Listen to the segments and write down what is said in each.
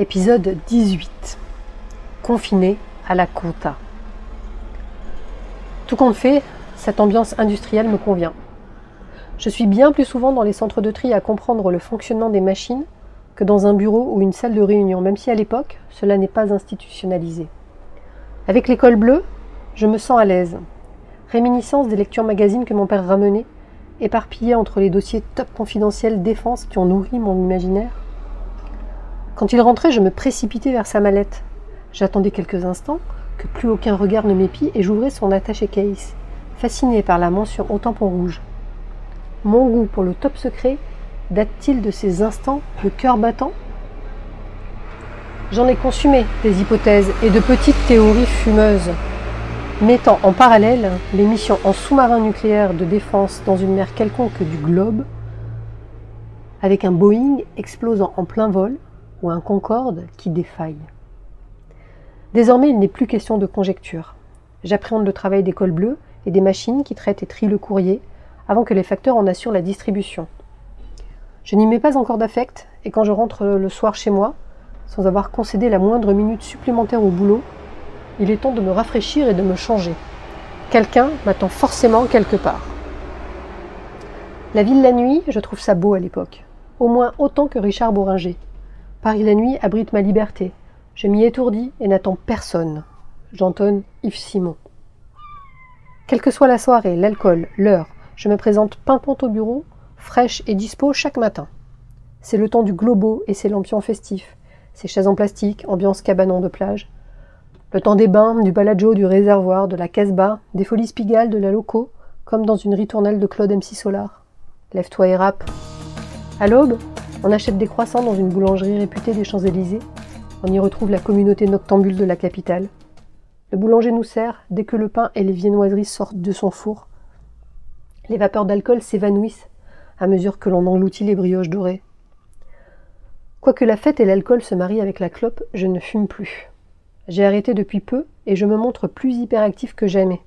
Épisode 18. Confiné à la compta. Tout compte fait, cette ambiance industrielle me convient. Je suis bien plus souvent dans les centres de tri à comprendre le fonctionnement des machines que dans un bureau ou une salle de réunion, même si à l'époque, cela n'est pas institutionnalisé. Avec l'école bleue, je me sens à l'aise. Réminiscence des lectures magazines que mon père ramenait, éparpillées entre les dossiers top confidentiels défense qui ont nourri mon imaginaire. Quand il rentrait, je me précipitais vers sa mallette. J'attendais quelques instants, que plus aucun regard ne m'épie, et j'ouvrais son attaché case, fasciné par la mention au tampon rouge. Mon goût pour le top secret date-t-il de ces instants de cœur battant? J'en ai consumé des hypothèses et de petites théories fumeuses, mettant en parallèle les missions en sous-marin nucléaire de défense dans une mer quelconque du globe, avec un Boeing explosant en plein vol ou un Concorde qui défaille. Désormais, il n'est plus question de conjecture. J'appréhende le travail des cols bleus et des machines qui traitent et trient le courrier avant que les facteurs en assurent la distribution. Je n'y mets pas encore d'affect et quand je rentre le soir chez moi, sans avoir concédé la moindre minute supplémentaire au boulot, il est temps de me rafraîchir et de me changer. Quelqu'un m'attend forcément quelque part. La ville la nuit, je trouve ça beau à l'époque, au moins autant que Richard Bourringer. Paris la nuit abrite ma liberté. Je m'y étourdis et n'attends personne. J'entonne Yves Simon. Quelle que soit la soirée, l'alcool, l'heure, je me présente pimpante au bureau, fraîche et dispo chaque matin. C'est le temps du globo et ses lampions festifs, ses chaises en plastique, ambiance cabanon de plage. Le temps des bains, du balajo, du réservoir, de la casse-bas, des folies spigales, de la loco, comme dans une ritournelle de Claude MC Solar. Lève-toi et rap. À l'aube, on achète des croissants dans une boulangerie réputée des Champs-Élysées. On y retrouve la communauté noctambule de la capitale. Le boulanger nous sert dès que le pain et les viennoiseries sortent de son four. Les vapeurs d'alcool s'évanouissent à mesure que l'on engloutit les brioches dorées. Quoique la fête et l'alcool se marient avec la clope, je ne fume plus. J'ai arrêté depuis peu et je me montre plus hyperactif que jamais.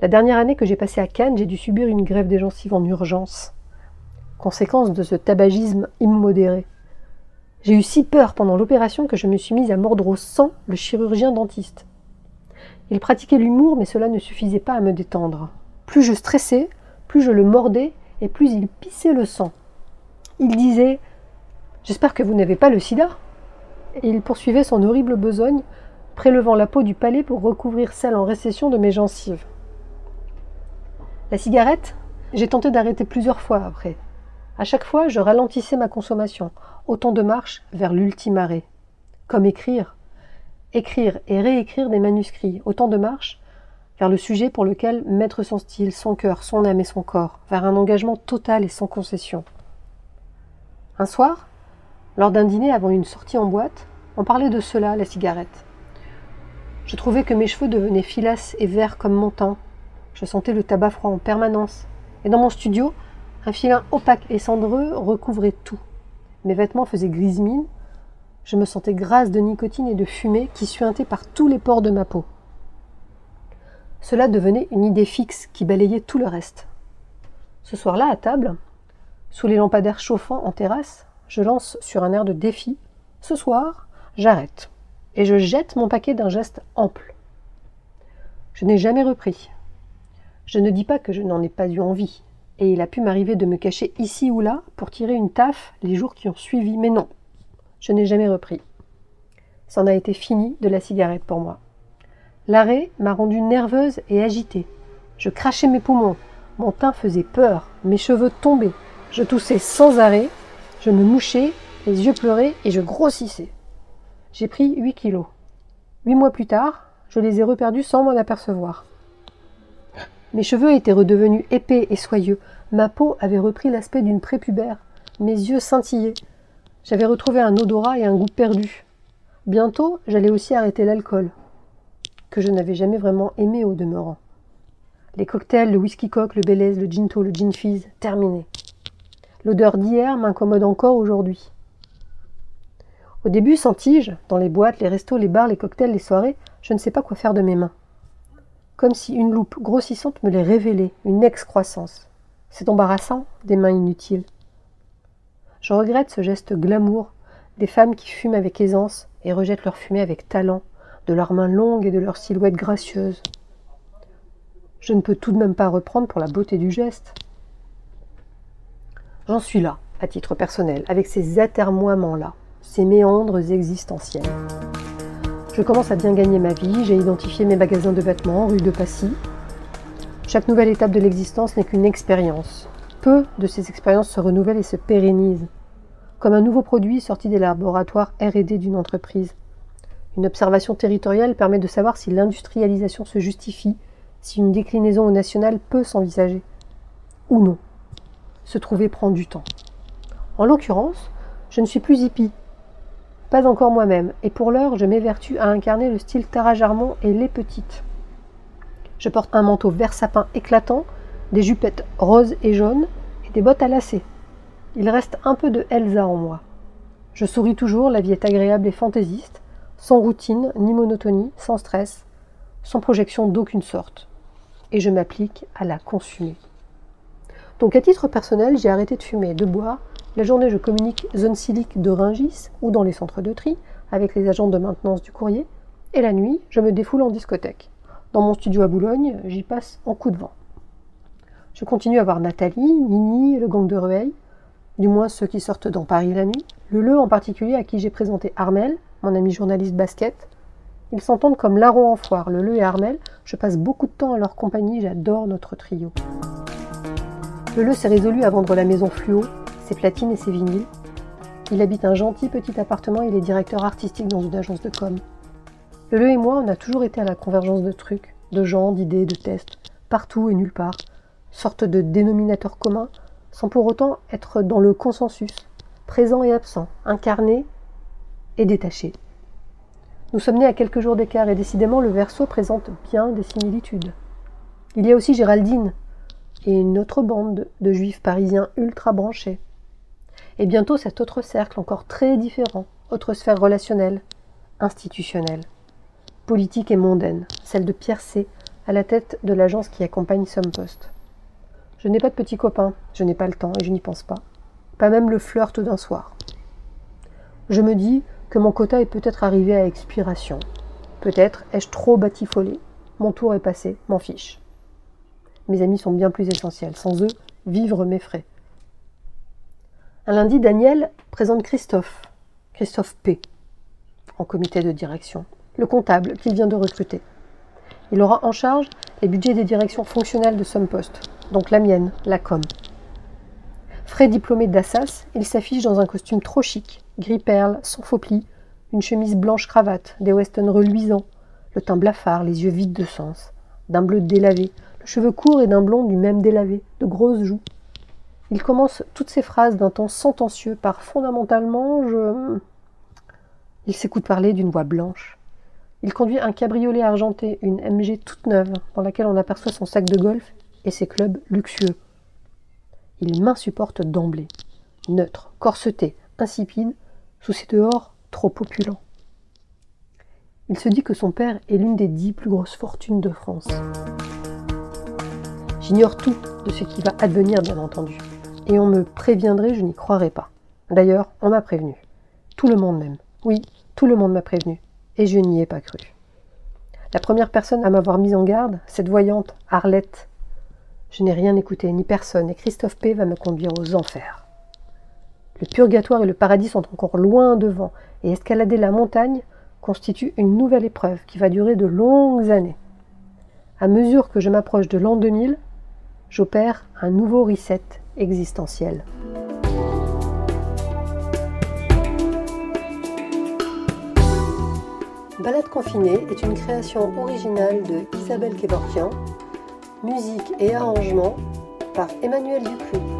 La dernière année que j'ai passée à Cannes, j'ai dû subir une grève des gencives en urgence conséquence de ce tabagisme immodéré. J'ai eu si peur pendant l'opération que je me suis mise à mordre au sang le chirurgien dentiste. Il pratiquait l'humour, mais cela ne suffisait pas à me détendre. Plus je stressais, plus je le mordais, et plus il pissait le sang. Il disait J'espère que vous n'avez pas le sida. Et il poursuivait son horrible besogne, prélevant la peau du palais pour recouvrir celle en récession de mes gencives. La cigarette, j'ai tenté d'arrêter plusieurs fois après. À chaque fois, je ralentissais ma consommation, autant de marche vers l'ultime arrêt. Comme écrire. Écrire et réécrire des manuscrits, autant de marche vers le sujet pour lequel mettre son style, son cœur, son âme et son corps, vers un engagement total et sans concession. Un soir, lors d'un dîner avant une sortie en boîte, on parlait de cela, la cigarette. Je trouvais que mes cheveux devenaient filasses et verts comme mon teint. Je sentais le tabac froid en permanence. Et dans mon studio, un filin opaque et cendreux recouvrait tout. Mes vêtements faisaient grise mine. Je me sentais grasse de nicotine et de fumée qui suintait par tous les pores de ma peau. Cela devenait une idée fixe qui balayait tout le reste. Ce soir-là, à table, sous les lampadaires chauffants en terrasse, je lance sur un air de défi. Ce soir, j'arrête. Et je jette mon paquet d'un geste ample. Je n'ai jamais repris. Je ne dis pas que je n'en ai pas eu envie et il a pu m'arriver de me cacher ici ou là pour tirer une taf les jours qui ont suivi, mais non, je n'ai jamais repris. C'en a été fini de la cigarette pour moi. L'arrêt m'a rendue nerveuse et agitée. Je crachais mes poumons, mon teint faisait peur, mes cheveux tombaient, je toussais sans arrêt, je me mouchais, les yeux pleuraient et je grossissais. J'ai pris 8 kilos. Huit mois plus tard, je les ai reperdus sans m'en apercevoir. Mes cheveux étaient redevenus épais et soyeux, ma peau avait repris l'aspect d'une prépubère, mes yeux scintillaient. J'avais retrouvé un odorat et un goût perdu. Bientôt, j'allais aussi arrêter l'alcool, que je n'avais jamais vraiment aimé au demeurant. Les cocktails, le whisky coq, le Belize, le ginto, le gin fizz, terminé. L'odeur d'hier m'incommode encore aujourd'hui. Au début, sans tige, dans les boîtes, les restos, les bars, les cocktails, les soirées, je ne sais pas quoi faire de mes mains. Comme si une loupe grossissante me les révélait, une excroissance. C'est embarrassant, des mains inutiles. Je regrette ce geste glamour des femmes qui fument avec aisance et rejettent leur fumée avec talent, de leurs mains longues et de leurs silhouettes gracieuses. Je ne peux tout de même pas reprendre pour la beauté du geste. J'en suis là, à titre personnel, avec ces atermoiements-là, ces méandres existentiels. Je commence à bien gagner ma vie, j'ai identifié mes magasins de vêtements, rue de Passy. Chaque nouvelle étape de l'existence n'est qu'une expérience. Peu de ces expériences se renouvellent et se pérennisent comme un nouveau produit sorti des laboratoires RD d'une entreprise. Une observation territoriale permet de savoir si l'industrialisation se justifie, si une déclinaison au national peut s'envisager. Ou non. Se trouver prend du temps. En l'occurrence, je ne suis plus hippie. Pas encore moi-même, et pour l'heure, je m'évertue à incarner le style Tara Jarmon et les petites. Je porte un manteau vert sapin éclatant, des jupettes roses et jaunes et des bottes à lacets. Il reste un peu de Elsa en moi. Je souris toujours, la vie est agréable et fantaisiste, sans routine ni monotonie, sans stress, sans projection d'aucune sorte. Et je m'applique à la consumer. Donc à titre personnel, j'ai arrêté de fumer de boire. La journée, je communique zone silique de Ringis ou dans les centres de tri avec les agents de maintenance du courrier. Et la nuit, je me défoule en discothèque. Dans mon studio à Boulogne, j'y passe en coup de vent. Je continue à voir Nathalie, Nini, le gang de Rueil, du moins ceux qui sortent dans Paris la nuit, le Le en particulier à qui j'ai présenté Armel, mon ami journaliste basket. Ils s'entendent comme larron en foire, le Le et Armel, je passe beaucoup de temps à leur compagnie, j'adore notre trio. Le Le s'est résolu à vendre la maison Fluo, ses platines et ses vinyles. Il habite un gentil petit appartement, il est directeur artistique dans une agence de com. Le Le et moi, on a toujours été à la convergence de trucs, de gens, d'idées, de tests, partout et nulle part, sorte de dénominateur commun sans pour autant être dans le consensus, présent et absent, incarné et détaché. Nous sommes nés à quelques jours d'écart et décidément le verso présente bien des similitudes. Il y a aussi Géraldine et une autre bande de juifs parisiens ultra branchés. Et bientôt cet autre cercle encore très différent, autre sphère relationnelle, institutionnelle, politique et mondaine, celle de Pierre à la tête de l'agence qui accompagne Sompost. Je n'ai pas de petits copains, je n'ai pas le temps et je n'y pense pas. Pas même le flirt d'un soir. Je me dis que mon quota est peut-être arrivé à expiration. Peut-être ai-je trop batifolé. Mon tour est passé, m'en fiche. Mes amis sont bien plus essentiels. Sans eux, vivre m'effraie. Un lundi, Daniel présente Christophe, Christophe P, en comité de direction, le comptable qu'il vient de recruter. Il aura en charge les budgets des directions fonctionnelles de Sompost, donc la mienne, la com. Frais diplômé d'Assas, il s'affiche dans un costume trop chic, gris perle, sans faux plis, une chemise blanche cravate, des westons reluisants, le teint blafard, les yeux vides de sens, d'un bleu délavé, le cheveu court et d'un blond du même délavé, de grosses joues. Il commence toutes ses phrases d'un ton sentencieux par fondamentalement je. Il s'écoute parler d'une voix blanche. Il conduit un cabriolet argenté, une MG toute neuve, dans laquelle on aperçoit son sac de golf et ses clubs luxueux. Il m'insupporte d'emblée. Neutre, corseté, insipide, sous ses dehors trop opulents. Il se dit que son père est l'une des dix plus grosses fortunes de France. J'ignore tout de ce qui va advenir, bien entendu, et on me préviendrait, je n'y croirais pas. D'ailleurs, on m'a prévenu. Tout le monde même. Oui, tout le monde m'a prévenu, et je n'y ai pas cru. La première personne à m'avoir mise en garde, cette voyante, Arlette, je n'ai rien écouté, ni personne, et Christophe P. va me conduire aux enfers. Le purgatoire et le paradis sont encore loin devant, et escalader la montagne constitue une nouvelle épreuve qui va durer de longues années. À mesure que je m'approche de l'an 2000, j'opère un nouveau reset existentielle. Balade confinée est une création originale de Isabelle Kevorkian, musique et arrangement par Emmanuel Dupuis.